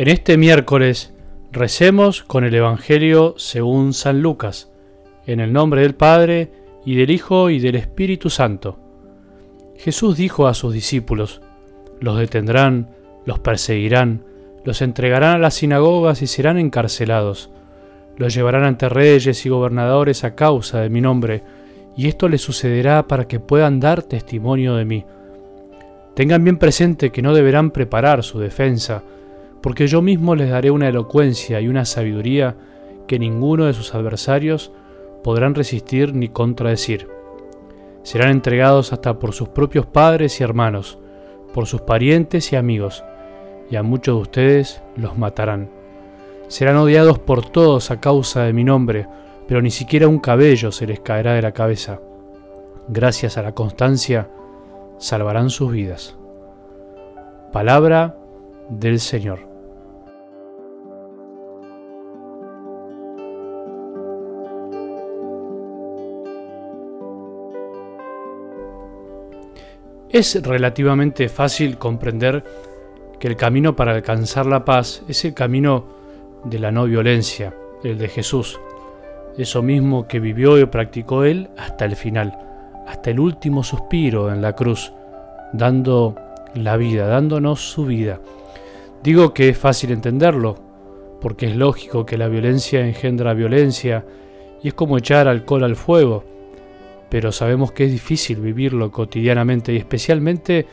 En este miércoles recemos con el Evangelio según San Lucas, en el nombre del Padre, y del Hijo, y del Espíritu Santo. Jesús dijo a sus discípulos, los detendrán, los perseguirán, los entregarán a las sinagogas y serán encarcelados, los llevarán ante reyes y gobernadores a causa de mi nombre, y esto les sucederá para que puedan dar testimonio de mí. Tengan bien presente que no deberán preparar su defensa, porque yo mismo les daré una elocuencia y una sabiduría que ninguno de sus adversarios podrán resistir ni contradecir. Serán entregados hasta por sus propios padres y hermanos, por sus parientes y amigos, y a muchos de ustedes los matarán. Serán odiados por todos a causa de mi nombre, pero ni siquiera un cabello se les caerá de la cabeza. Gracias a la constancia, salvarán sus vidas. Palabra del Señor. Es relativamente fácil comprender que el camino para alcanzar la paz es el camino de la no violencia, el de Jesús. Eso mismo que vivió y practicó Él hasta el final, hasta el último suspiro en la cruz, dando la vida, dándonos su vida. Digo que es fácil entenderlo, porque es lógico que la violencia engendra violencia y es como echar alcohol al fuego pero sabemos que es difícil vivirlo cotidianamente y especialmente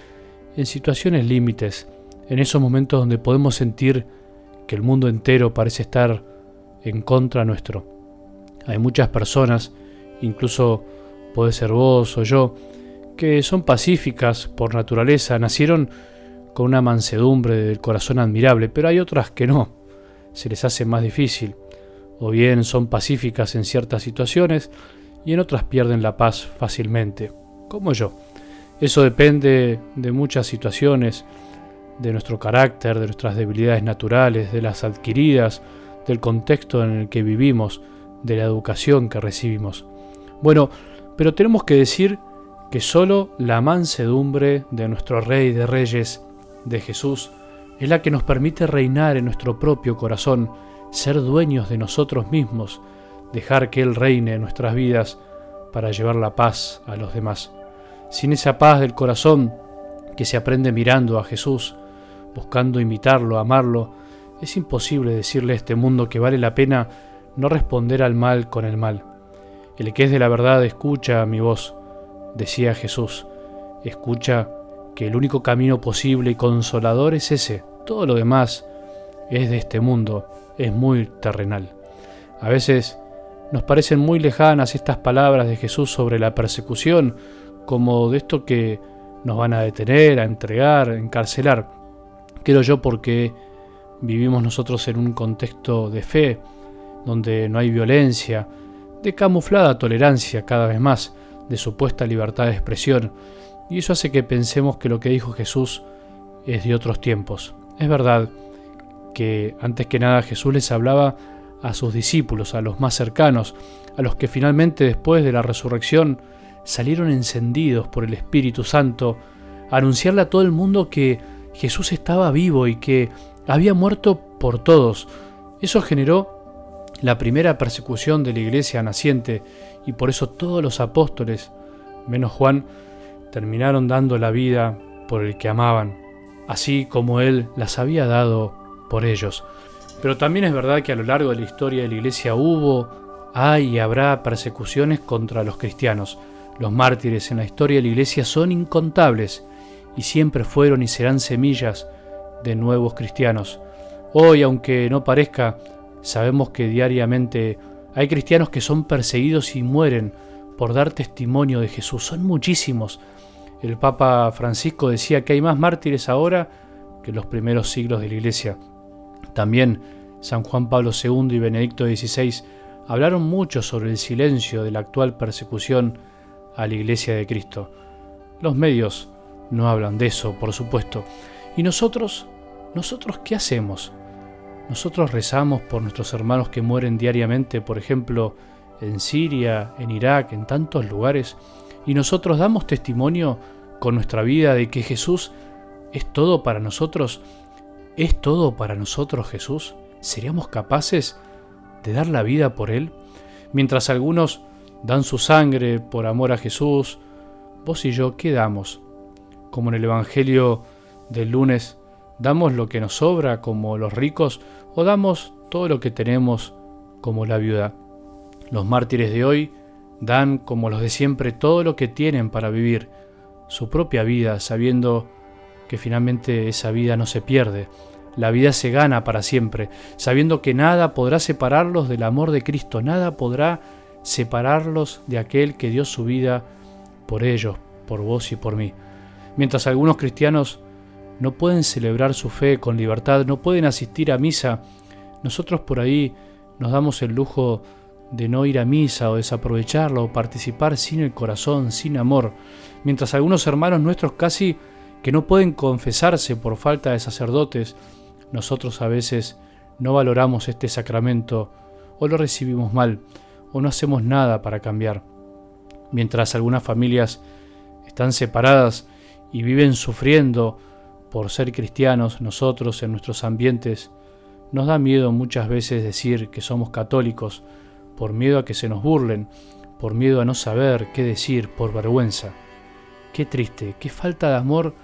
en situaciones límites, en esos momentos donde podemos sentir que el mundo entero parece estar en contra nuestro. Hay muchas personas, incluso puede ser vos o yo, que son pacíficas por naturaleza, nacieron con una mansedumbre del corazón admirable, pero hay otras que no, se les hace más difícil, o bien son pacíficas en ciertas situaciones, y en otras pierden la paz fácilmente, como yo. Eso depende de muchas situaciones, de nuestro carácter, de nuestras debilidades naturales, de las adquiridas, del contexto en el que vivimos, de la educación que recibimos. Bueno, pero tenemos que decir que solo la mansedumbre de nuestro Rey de Reyes, de Jesús, es la que nos permite reinar en nuestro propio corazón, ser dueños de nosotros mismos, dejar que Él reine en nuestras vidas para llevar la paz a los demás. Sin esa paz del corazón que se aprende mirando a Jesús, buscando imitarlo, amarlo, es imposible decirle a este mundo que vale la pena no responder al mal con el mal. El que es de la verdad escucha mi voz, decía Jesús, escucha que el único camino posible y consolador es ese, todo lo demás es de este mundo, es muy terrenal. A veces nos parecen muy lejanas estas palabras de Jesús sobre la persecución, como de esto que nos van a detener, a entregar, a encarcelar. Creo yo porque vivimos nosotros en un contexto de fe, donde no hay violencia, de camuflada tolerancia cada vez más, de supuesta libertad de expresión, y eso hace que pensemos que lo que dijo Jesús es de otros tiempos. Es verdad que antes que nada Jesús les hablaba a sus discípulos, a los más cercanos, a los que finalmente después de la resurrección salieron encendidos por el Espíritu Santo, a anunciarle a todo el mundo que Jesús estaba vivo y que había muerto por todos. Eso generó la primera persecución de la iglesia naciente y por eso todos los apóstoles, menos Juan, terminaron dando la vida por el que amaban, así como Él las había dado por ellos. Pero también es verdad que a lo largo de la historia de la Iglesia hubo, hay y habrá persecuciones contra los cristianos. Los mártires en la historia de la Iglesia son incontables y siempre fueron y serán semillas de nuevos cristianos. Hoy, aunque no parezca, sabemos que diariamente hay cristianos que son perseguidos y mueren por dar testimonio de Jesús. Son muchísimos. El Papa Francisco decía que hay más mártires ahora que en los primeros siglos de la Iglesia. También San Juan Pablo II y Benedicto XVI hablaron mucho sobre el silencio de la actual persecución a la Iglesia de Cristo. Los medios no hablan de eso, por supuesto. ¿Y nosotros? ¿Nosotros qué hacemos? Nosotros rezamos por nuestros hermanos que mueren diariamente, por ejemplo, en Siria, en Irak, en tantos lugares, y nosotros damos testimonio con nuestra vida de que Jesús es todo para nosotros ¿Es todo para nosotros Jesús? ¿Seríamos capaces de dar la vida por Él? Mientras algunos dan su sangre por amor a Jesús, vos y yo, ¿qué damos? Como en el Evangelio del lunes, ¿damos lo que nos sobra como los ricos o damos todo lo que tenemos como la viuda? Los mártires de hoy dan como los de siempre todo lo que tienen para vivir su propia vida, sabiendo que finalmente esa vida no se pierde, la vida se gana para siempre, sabiendo que nada podrá separarlos del amor de Cristo, nada podrá separarlos de aquel que dio su vida por ellos, por vos y por mí. Mientras algunos cristianos no pueden celebrar su fe con libertad, no pueden asistir a misa, nosotros por ahí nos damos el lujo de no ir a misa o desaprovecharla o participar sin el corazón, sin amor, mientras algunos hermanos nuestros casi que no pueden confesarse por falta de sacerdotes, nosotros a veces no valoramos este sacramento o lo recibimos mal o no hacemos nada para cambiar. Mientras algunas familias están separadas y viven sufriendo por ser cristianos, nosotros en nuestros ambientes nos da miedo muchas veces decir que somos católicos por miedo a que se nos burlen, por miedo a no saber qué decir, por vergüenza. Qué triste, qué falta de amor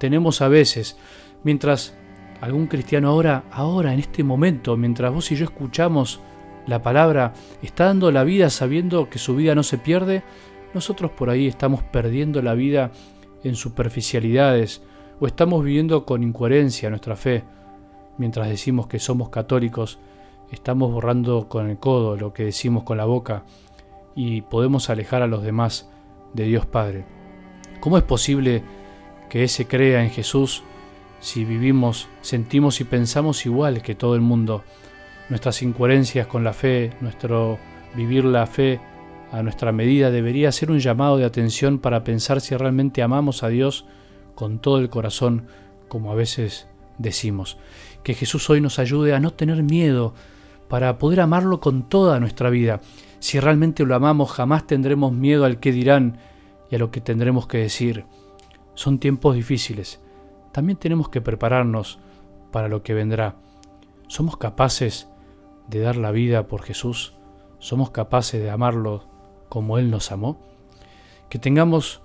tenemos a veces, mientras algún cristiano ahora, ahora, en este momento, mientras vos y yo escuchamos la palabra, está dando la vida sabiendo que su vida no se pierde, nosotros por ahí estamos perdiendo la vida en superficialidades o estamos viviendo con incoherencia nuestra fe. Mientras decimos que somos católicos, estamos borrando con el codo lo que decimos con la boca y podemos alejar a los demás de Dios Padre. ¿Cómo es posible que ese crea en Jesús si vivimos, sentimos y pensamos igual que todo el mundo. Nuestras incoherencias con la fe, nuestro vivir la fe a nuestra medida debería ser un llamado de atención para pensar si realmente amamos a Dios con todo el corazón, como a veces decimos. Que Jesús hoy nos ayude a no tener miedo para poder amarlo con toda nuestra vida. Si realmente lo amamos, jamás tendremos miedo al que dirán y a lo que tendremos que decir. Son tiempos difíciles. También tenemos que prepararnos para lo que vendrá. ¿Somos capaces de dar la vida por Jesús? ¿Somos capaces de amarlo como Él nos amó? Que tengamos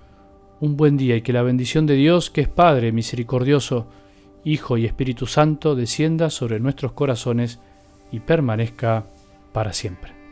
un buen día y que la bendición de Dios, que es Padre misericordioso, Hijo y Espíritu Santo, descienda sobre nuestros corazones y permanezca para siempre.